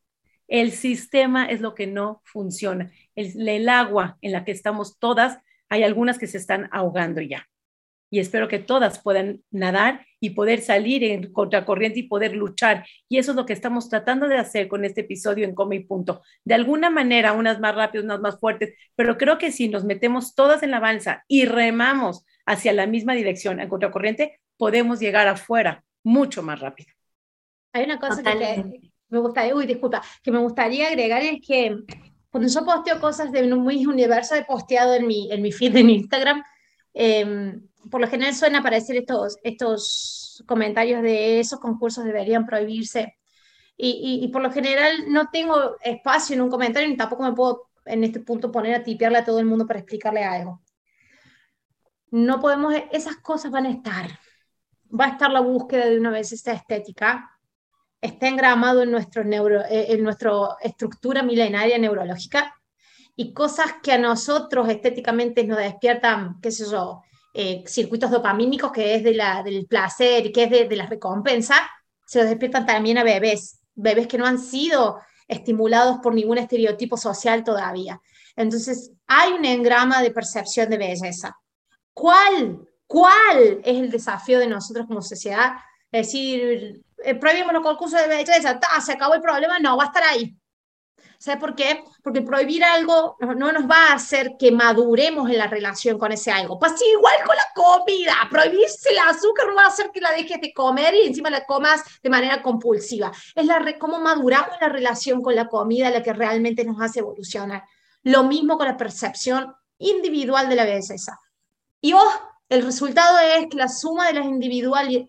El sistema es lo que no funciona. El agua en la que estamos todas, hay algunas que se están ahogando ya. Y espero que todas puedan nadar y poder salir en contracorriente y poder luchar. Y eso es lo que estamos tratando de hacer con este episodio en Come y Punto. De alguna manera, unas más rápidas, unas más fuertes, pero creo que si nos metemos todas en la balsa y remamos hacia la misma dirección, en contracorriente, podemos llegar afuera mucho más rápido. Hay una cosa que me gustaría, uy, disculpa, que me gustaría agregar es que cuando yo posteo cosas de un muy universo, he posteado en mi, en mi feed en Instagram, em, por lo general suelen aparecer estos, estos comentarios de esos concursos deberían prohibirse. Y, y, por lo general no tengo espacio en un comentario ni tampoco me puedo en este punto poner a tipearle a todo el mundo para explicarle algo. No podemos, esas cosas van a estar. Va a estar la búsqueda de una vez esta estética, está engramado en, nuestro neuro, eh, en nuestra estructura milenaria neurológica y cosas que a nosotros estéticamente nos despiertan, qué sé yo, eh, circuitos dopamínicos, que es de la, del placer y que es de, de la recompensa, se los despiertan también a bebés, bebés que no han sido estimulados por ningún estereotipo social todavía. Entonces, hay un engrama de percepción de belleza. ¿Cuál, cuál es el desafío de nosotros como sociedad? Es decir, eh, prohibimos los concursos de belleza, se acabó el problema, no, va a estar ahí. ¿Sabes por qué? Porque prohibir algo no nos va a hacer que maduremos en la relación con ese algo. Pues igual con la comida, prohibirse el azúcar no va a hacer que la dejes de comer y encima la comas de manera compulsiva. Es la cómo maduramos la relación con la comida la que realmente nos hace evolucionar. Lo mismo con la percepción individual de la belleza. Y oh, el resultado es que la suma de las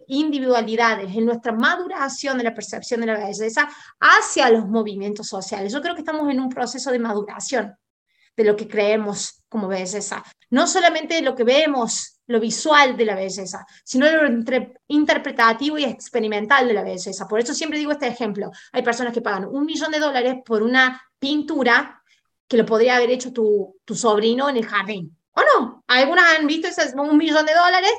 individualidades en nuestra maduración de la percepción de la belleza hacia los movimientos sociales. Yo creo que estamos en un proceso de maduración de lo que creemos como belleza. No solamente lo que vemos, lo visual de la belleza, sino lo interpretativo y experimental de la belleza. Por eso siempre digo este ejemplo. Hay personas que pagan un millón de dólares por una pintura que lo podría haber hecho tu, sobrino en el jardín ¿O no? Algunas han visto ese un millón de dólares,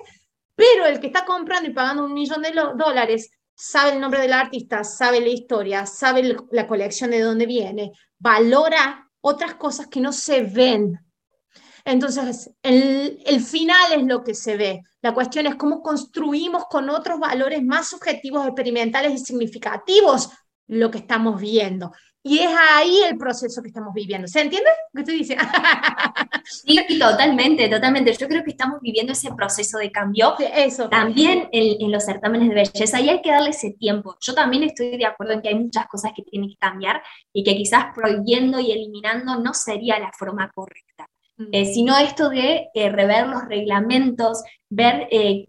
pero el que está comprando y pagando un millón de dólares sabe el nombre del artista, sabe la historia, sabe la colección de dónde viene, valora otras cosas que no se ven. Entonces, el, el, final es lo que se ve. La cuestión es cómo construimos con otros valores más subjetivos, experimentales y significativos lo que estamos viendo. Y es ahí el proceso que estamos viviendo. ¿Se entiende lo que estoy diciendo? Sí, totalmente, totalmente. Yo creo que estamos viviendo ese proceso de cambio eso. también en, los certámenes de belleza y hay que darle ese tiempo. Yo también estoy de acuerdo en que hay muchas cosas que tienen que cambiar y que quizás prohibiendo y eliminando no sería la forma correcta, mm. eh, sino esto de eh, rever los reglamentos, ver eh,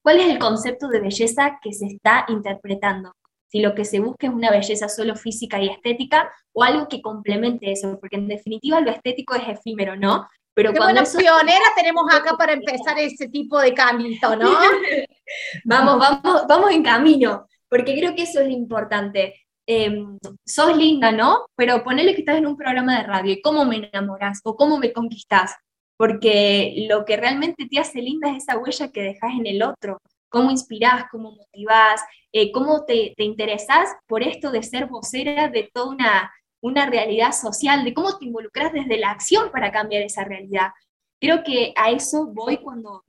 cuál es el concepto de belleza que se está interpretando si lo que se busca es una belleza solo física y estética o algo que complemente eso, porque en definitiva lo estético es efímero, ¿no? Pero Qué cuando pionera tenemos acá para empezar ese tipo de cambio, ¿no? vamos, vamos, vamos en camino, porque creo que eso es lo importante. Em, sos linda, ¿no? Pero ponele que estás en un programa de radio y cómo me enamoras o cómo me conquistás, porque lo que realmente te hace linda es esa huella que dejas en el otro cómo inspirás, cómo motivás, eh, cómo te, te, interesás por esto de ser vocera de toda una, una realidad social, de cómo te involucras desde la acción para cambiar esa realidad. Creo que a eso voy cuando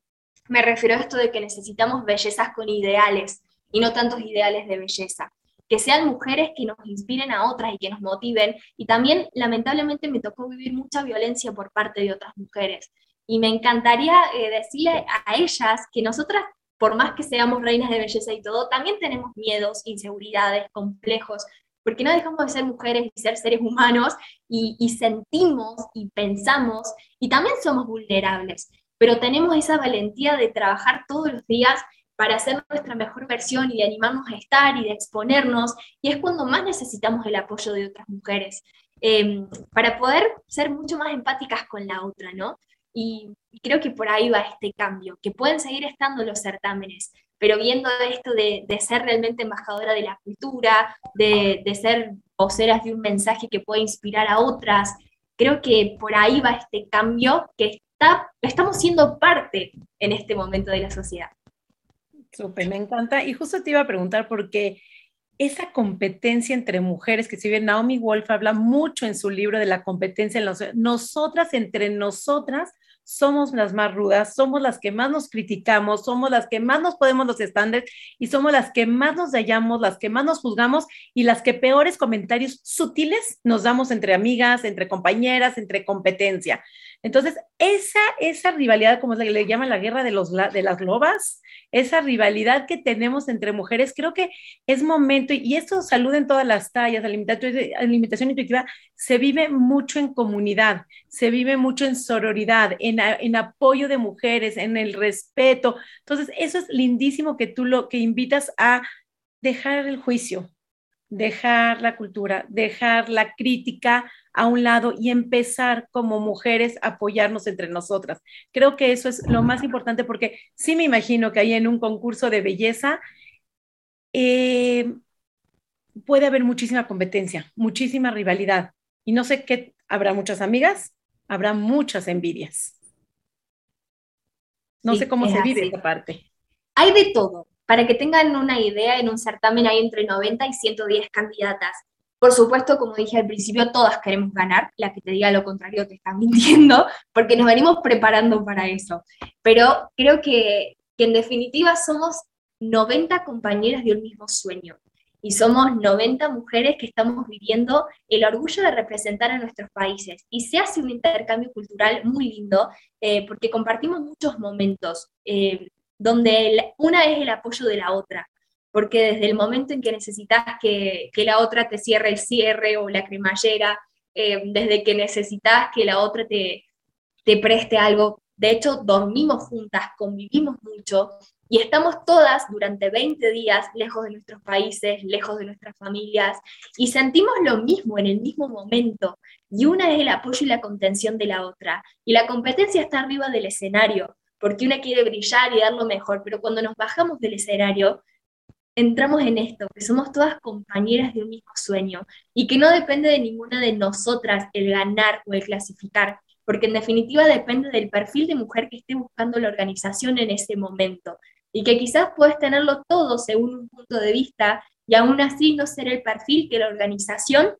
me refiero a esto de que necesitamos bellezas con ideales y no tantos ideales de belleza. Que sean mujeres que nos inspiren a otras y que nos motiven. Y también, lamentablemente, me tocó vivir mucha violencia por parte de otras mujeres. Y me encantaría eh, decirle a ellas que nosotras por más que seamos reinas de belleza y todo, también tenemos miedos, inseguridades, complejos, porque no dejamos de ser mujeres y ser seres humanos y, sentimos y pensamos y también somos vulnerables, pero tenemos esa valentía de trabajar todos los días para hacer nuestra mejor versión y de animarnos a estar y de exponernos, y es cuando más necesitamos el apoyo de otras mujeres, em, para poder ser mucho más empáticas con la otra, ¿no? Y, creo que por ahí va este cambio, que pueden seguir estando los certámenes, pero viendo esto de, ser realmente embajadora de la cultura, de, ser voceras de un mensaje que puede inspirar a otras, creo que por ahí va este cambio que está, estamos siendo parte en este momento de la sociedad. Súper, me encanta. Y justo te iba a preguntar porque esa competencia entre mujeres, que si bien Naomi Wolf habla mucho en su libro de la competencia en nosotras entre nosotras, somos las más rudas, somos las que más nos criticamos, somos las que más nos podemos los estándares y somos las que más nos hallamos, las que más nos juzgamos y las que peores comentarios sutiles nos damos entre amigas, entre compañeras, entre competencia. Entonces, esa, esa rivalidad, como se le llama la guerra de, los, de las lobas, esa rivalidad que tenemos entre mujeres, creo que es momento, y esto salud en todas las tallas, la alimentación intuitiva, se vive mucho en comunidad, se vive mucho en sororidad, en, en apoyo de mujeres, en el respeto. Entonces, eso es lindísimo que tú lo que invitas a dejar el juicio, dejar la cultura, dejar la crítica a un lado y empezar como mujeres a apoyarnos entre nosotras. Creo que eso es lo más importante porque sí me imagino que ahí en un concurso de belleza eh, puede haber muchísima competencia, muchísima rivalidad. Y no sé qué, habrá muchas amigas, habrá muchas envidias. No sé cómo se vive esa parte. Hay de todo. Para que tengan una idea, en un certamen hay entre 90 y 110 candidatas. Por supuesto, como dije al principio, todas queremos ganar. La que te diga lo contrario te está mintiendo, porque nos venimos preparando para eso. Pero creo que, que en definitiva somos 90 compañeras de un mismo sueño. Y somos 90 mujeres que estamos viviendo el orgullo de representar a nuestros países. Y se hace un intercambio cultural muy lindo, eh, porque compartimos muchos momentos. Eh, donde una es el apoyo de la otra, porque desde el momento en que necesitas que, la otra te cierre el cierre o la cremallera, eh, desde que necesitas que la otra te, te preste algo, de hecho dormimos juntas, convivimos mucho y estamos todas durante 20 días lejos de nuestros países, lejos de nuestras familias y sentimos lo mismo en el mismo momento y una es el apoyo y la contención de la otra y la competencia está arriba del escenario porque una quiere brillar y dar lo mejor, pero cuando nos bajamos del escenario, entramos en esto, que somos todas compañeras de un mismo sueño y que no depende de ninguna de nosotras el ganar o el clasificar, porque en definitiva depende del perfil de mujer que esté buscando la organización en ese momento y que quizás puedes tenerlo todo según un punto de vista y aún así no ser el perfil que la organización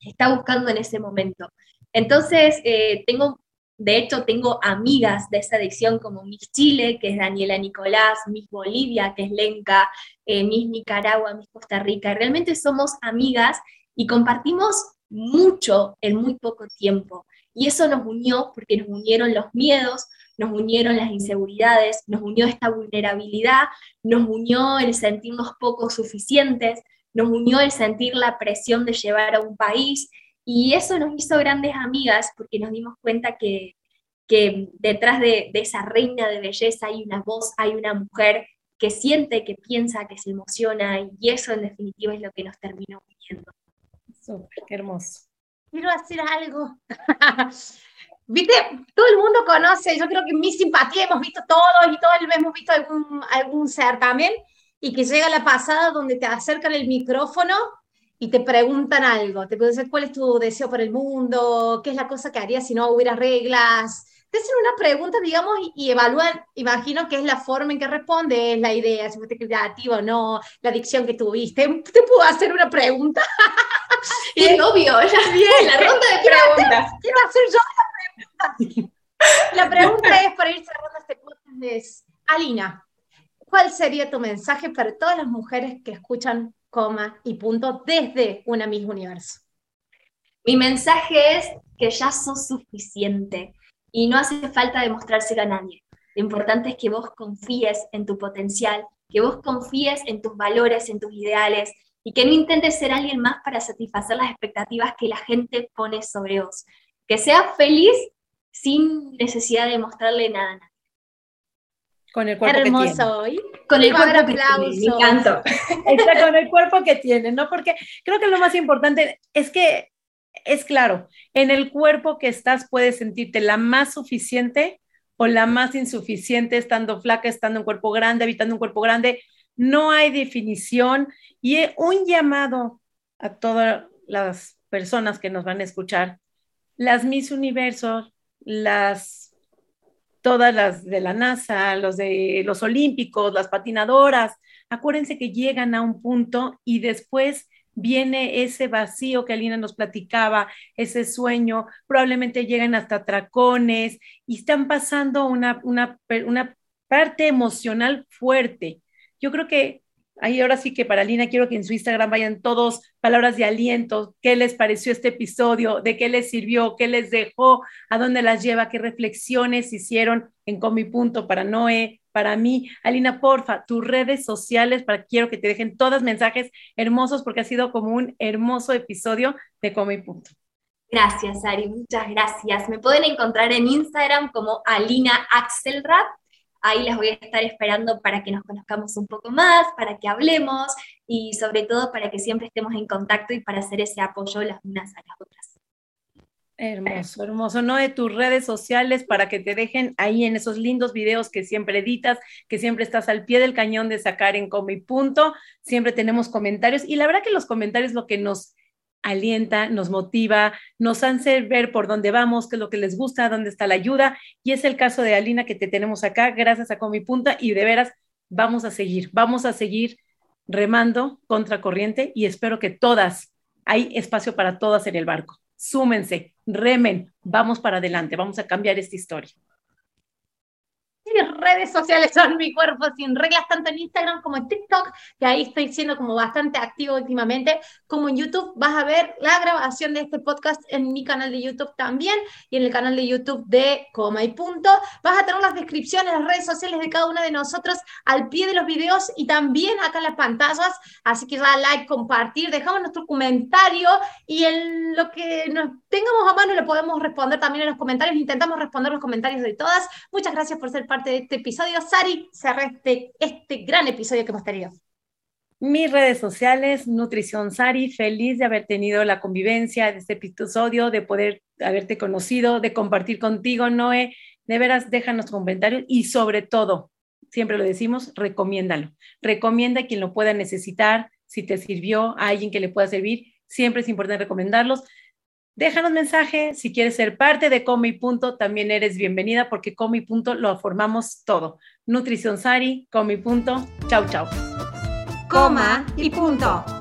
está buscando en ese momento. Entonces, eh, tengo de hecho, tengo amigas de esa adicción como Miss Chile, que es Daniela Nicolás, Miss Bolivia, que es Lenca, eh, Miss Nicaragua, Miss Costa Rica. Realmente somos amigas y compartimos mucho en muy poco tiempo. Y eso nos unió porque nos unieron los miedos, nos unieron las inseguridades, nos unió esta vulnerabilidad, nos unió el sentirnos poco suficientes, nos unió el sentir la presión de llevar a un país y eso nos hizo grandes amigas porque nos dimos cuenta que, detrás de, esa reina de belleza hay una voz, hay una mujer que siente, que piensa, que se emociona y eso en definitiva es lo que nos terminó uniendo. Súper, qué hermoso. Quiero hacer algo. Viste, todo el mundo conoce, yo creo que mi simpatía hemos visto todos y todos hemos visto algún, algún certamen y que llega la pasada donde te acercan el micrófono y te preguntan algo, te pueden decir cuál es tu deseo por el mundo, qué es la cosa que harías si no hubiera reglas. Te hacen una pregunta, digamos, y, evalúan, imagino que es la forma en que respondes, la idea, si fuiste creativo o no, la dicción que tuviste. ¿Te puedo hacer una pregunta? y es obvio, ya bien, la ronda de preguntas. Quiero hacer yo la pregunta. La pregunta es, para ir cerrando este podcast, es, Alina, ¿cuál sería tu mensaje para todas las mujeres que escuchan coma y punto desde una misma universo. Mi mensaje es que ya sos suficiente y no hace falta demostrárselo a nadie. Lo importante es que vos confíes en tu potencial, que vos confíes en tus valores, en tus ideales y que no intentes ser alguien más para satisfacer las expectativas que la gente pone sobre vos. Que seas feliz sin necesidad de mostrarle nada a nadie. Con el cuerpo Hermoso que tiene. hoy. Con el cuerpo que tiene, Está con el cuerpo que tiene, ¿no? Porque creo que lo más importante es que es claro, en el cuerpo que estás puedes sentirte la más suficiente o la más insuficiente estando flaca, estando en cuerpo grande, habitando un cuerpo grande. No hay definición y un llamado a todas las personas que nos van a escuchar. Las Miss Universo, las todas las de la NASA, los de los olímpicos, las patinadoras, acuérdense que llegan a un punto y después viene ese vacío que Alina nos platicaba, ese sueño, probablemente llegan hasta tracones y están pasando una, una, una parte emocional fuerte. Yo creo que ahí ahora sí que para Lina quiero que en su Instagram vayan todos palabras de aliento, qué les pareció este episodio, de qué les sirvió, qué les dejó, a dónde las lleva, qué reflexiones hicieron en Comi Punto para Noé, para mí. Alina, porfa, tus redes sociales para quiero que te dejen todos mensajes hermosos porque ha sido como un hermoso episodio de Comi Punto. Gracias, Ari, muchas gracias. Me pueden encontrar en Instagram como Alina Axelrad Ahí les voy a estar esperando para que nos conozcamos un poco más, para que hablemos y sobre todo para que siempre estemos en contacto y para hacer ese apoyo las unas a las otras. Hermoso, hermoso, ¿no? De tus redes sociales para que te dejen ahí en esos lindos videos que siempre editas, que siempre estás al pie del cañón de sacar en Comi Punto. Siempre tenemos comentarios y la verdad que los comentarios lo que nos alienta, nos motiva, nos hace ver por dónde vamos, qué es lo que les gusta, dónde está la ayuda. Y es el caso de Alina que te tenemos acá, gracias a Comi Punta, y de veras vamos a seguir, vamos a seguir remando contra corriente y espero que todas, hay espacio para todas en el barco. Súmense, remen, vamos para adelante, vamos a cambiar esta historia redes sociales son mi cuerpo sin reglas, tanto en Instagram como en TikTok, que ahí estoy siendo como bastante activo últimamente, como en YouTube. Vas a ver la grabación de este podcast en mi canal de YouTube también y en el canal de YouTube de Coma y Punto. Vas a tener las descripciones, las redes sociales de cada uno de nosotros al pie de los videos y también acá en las pantallas. Así que da like, compartir, dejamos nuestro comentario y en lo que nos tengamos a mano le podemos responder también en los comentarios. Intentamos responder los comentarios de todas. Muchas gracias por ser parte de este episodio. Sari, cerré este, este gran episodio que hemos tenido. Mis redes sociales, Nutrición Sari, feliz de haber tenido la convivencia de este episodio, de poder haberte conocido, de compartir contigo, Noé. De veras, déjanos comentarios y sobre todo, siempre lo decimos, recomiéndalo. Recomienda a quien lo pueda necesitar, si te sirvió, a alguien que le pueda servir. Siempre es importante recomendarlos. Déjanos mensaje, si quieres ser parte de Come y Punto, también eres bienvenida porque Come y Punto lo formamos todo. Nutrición Sari, Come y Punto, chau chau. Coma y Punto.